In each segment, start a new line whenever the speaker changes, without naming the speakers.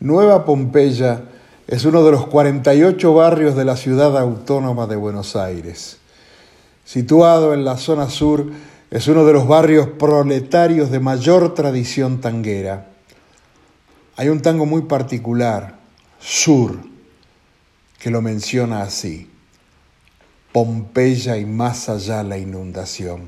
Nueva Pompeya es uno de los 48 barrios de la ciudad autónoma de Buenos Aires. Situado en la zona sur, es uno de los barrios proletarios de mayor tradición tanguera. Hay un tango muy particular, Sur, que lo menciona así. Pompeya y más allá la inundación.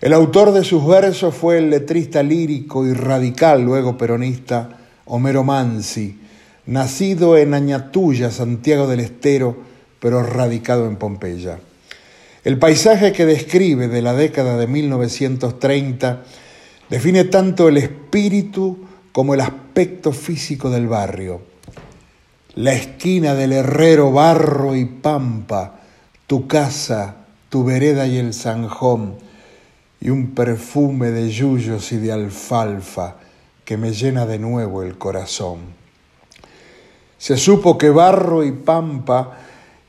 El autor de sus versos fue el letrista lírico y radical, luego peronista, Homero Mansi, nacido en Añatuya, Santiago del Estero, pero radicado en Pompeya. El paisaje que describe de la década de 1930 define tanto el espíritu como el aspecto físico del barrio. La esquina del herrero barro y pampa, tu casa, tu vereda y el zanjón, y un perfume de yuyos y de alfalfa que me llena de nuevo el corazón. Se supo que Barro y Pampa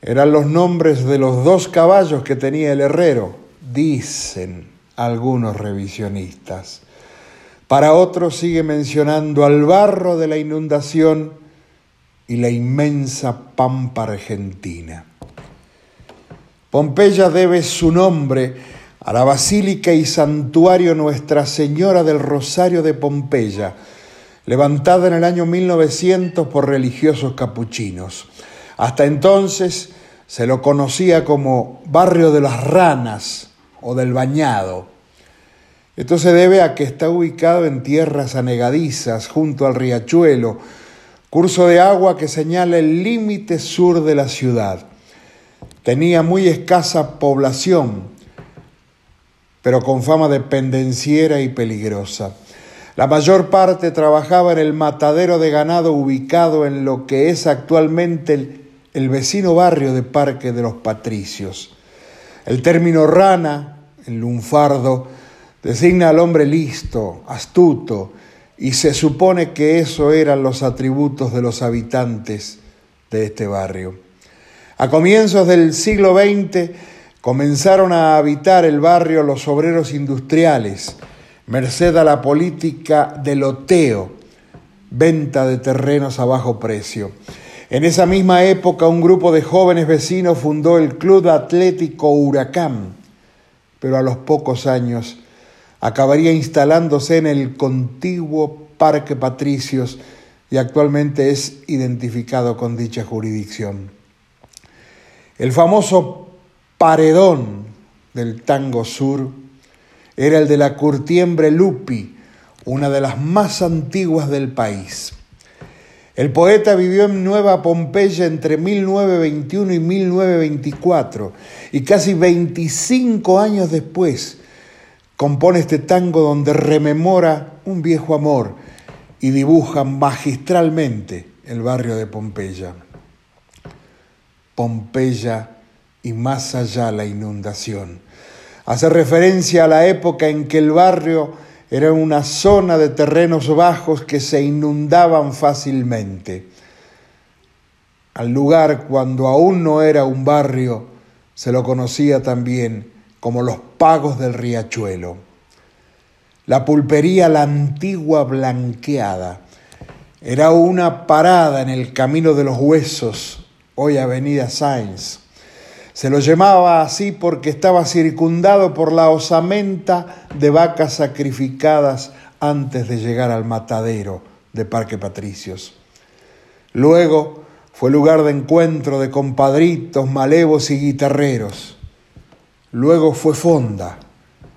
eran los nombres de los dos caballos que tenía el herrero, dicen algunos revisionistas. Para otros sigue mencionando al barro de la inundación y la inmensa pampa argentina. Pompeya debe su nombre a la Basílica y Santuario Nuestra Señora del Rosario de Pompeya, levantada en el año 1900 por religiosos capuchinos. Hasta entonces se lo conocía como Barrio de las Ranas o del Bañado. Esto se debe a que está ubicado en tierras anegadizas junto al riachuelo, curso de agua que señala el límite sur de la ciudad. Tenía muy escasa población, pero con fama de pendenciera y peligrosa. La mayor parte trabajaba en el matadero de ganado ubicado en lo que es actualmente el, vecino barrio de Parque de los Patricios. El término rana, el lunfardo, designa al hombre listo, astuto, y se supone que eso eran los atributos de los habitantes de este barrio. A comienzos del siglo XX, comenzaron a habitar el barrio los obreros industriales, merced a la política de loteo, venta de terrenos a bajo precio. En esa misma época un grupo de jóvenes vecinos fundó el Club Atlético Huracán, pero a los pocos años acabaría instalándose en el contiguo Parque Patricios y actualmente es identificado con dicha jurisdicción. El famoso paredón del tango sur era el de la curtiembre Lupi, una de las más antiguas del país. El poeta vivió en Nueva Pompeya entre 1921 y 1924 y casi 25 años después compone este tango donde rememora un viejo amor y dibuja magistralmente el barrio de Pompeya. Pompeya y más allá la inundación. Hace referencia a la época en que el barrio era una zona de terrenos bajos que se inundaban fácilmente. Al lugar cuando aún no era un barrio se lo conocía también como los pagos del riachuelo. La pulpería La Antigua Blanqueada era una parada en el Camino de los Huesos, hoy Avenida Sáenz se lo llamaba así porque estaba circundado por la osamenta de vacas sacrificadas antes de llegar al matadero de Parque Patricios. Luego fue lugar de encuentro de compadritos, malevos y guitarreros. Luego fue fonda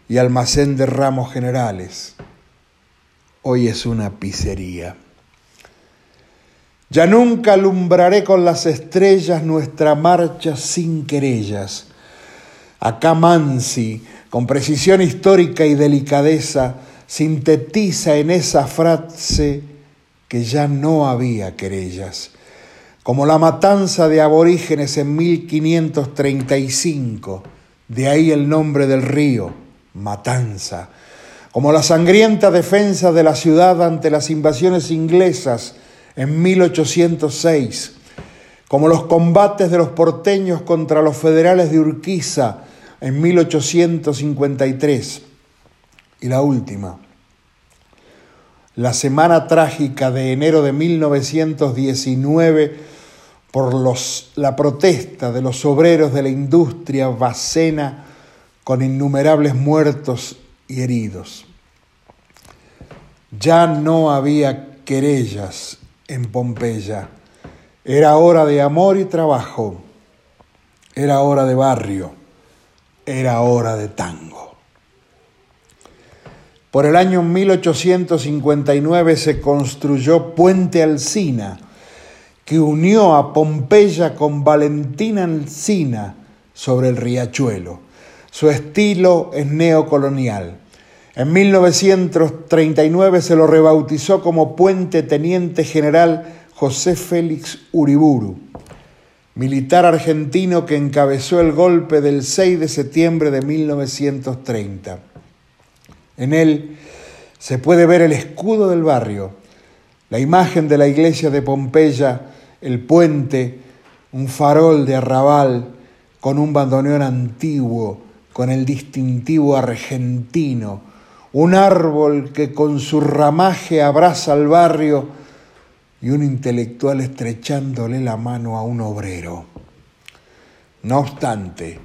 y almacén de ramos generales. Hoy es una pizzería. Ya nunca alumbraré con las estrellas nuestra marcha sin querellas. Acá Mansi, con precisión histórica y delicadeza, sintetiza en esa frase que ya no había querellas. Como la matanza de aborígenes en 1535, de ahí el nombre del río, Matanza. Como la sangrienta defensa de la ciudad ante las invasiones inglesas, en 1806, como los combates de los porteños contra los federales de Urquiza en 1853. Y la última, la semana trágica de enero de 1919 por los, la protesta de los obreros de la industria bacena con innumerables muertos y heridos. Ya no había querellas en Pompeya. Era hora de amor y trabajo. Era hora de barrio. Era hora de tango. Por el año 1859 se construyó Puente Alsina, que unió a Pompeya con Valentina Alsina sobre el riachuelo. Su estilo es neocolonial. En 1939 se lo rebautizó como Puente Teniente General José Félix Uriburu, militar argentino que encabezó el golpe del 6 de septiembre de 1930. En él se puede ver el escudo del barrio, la imagen de la iglesia de Pompeya, el puente, un farol de arrabal con un bandoneón antiguo, con el distintivo argentino, un árbol que con su ramaje abraza al barrio y un intelectual estrechándole la mano a un obrero. No obstante,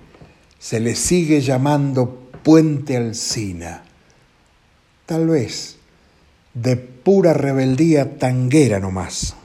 se le sigue llamando Puente Alsina tal vez de pura rebeldía tanguera nomás.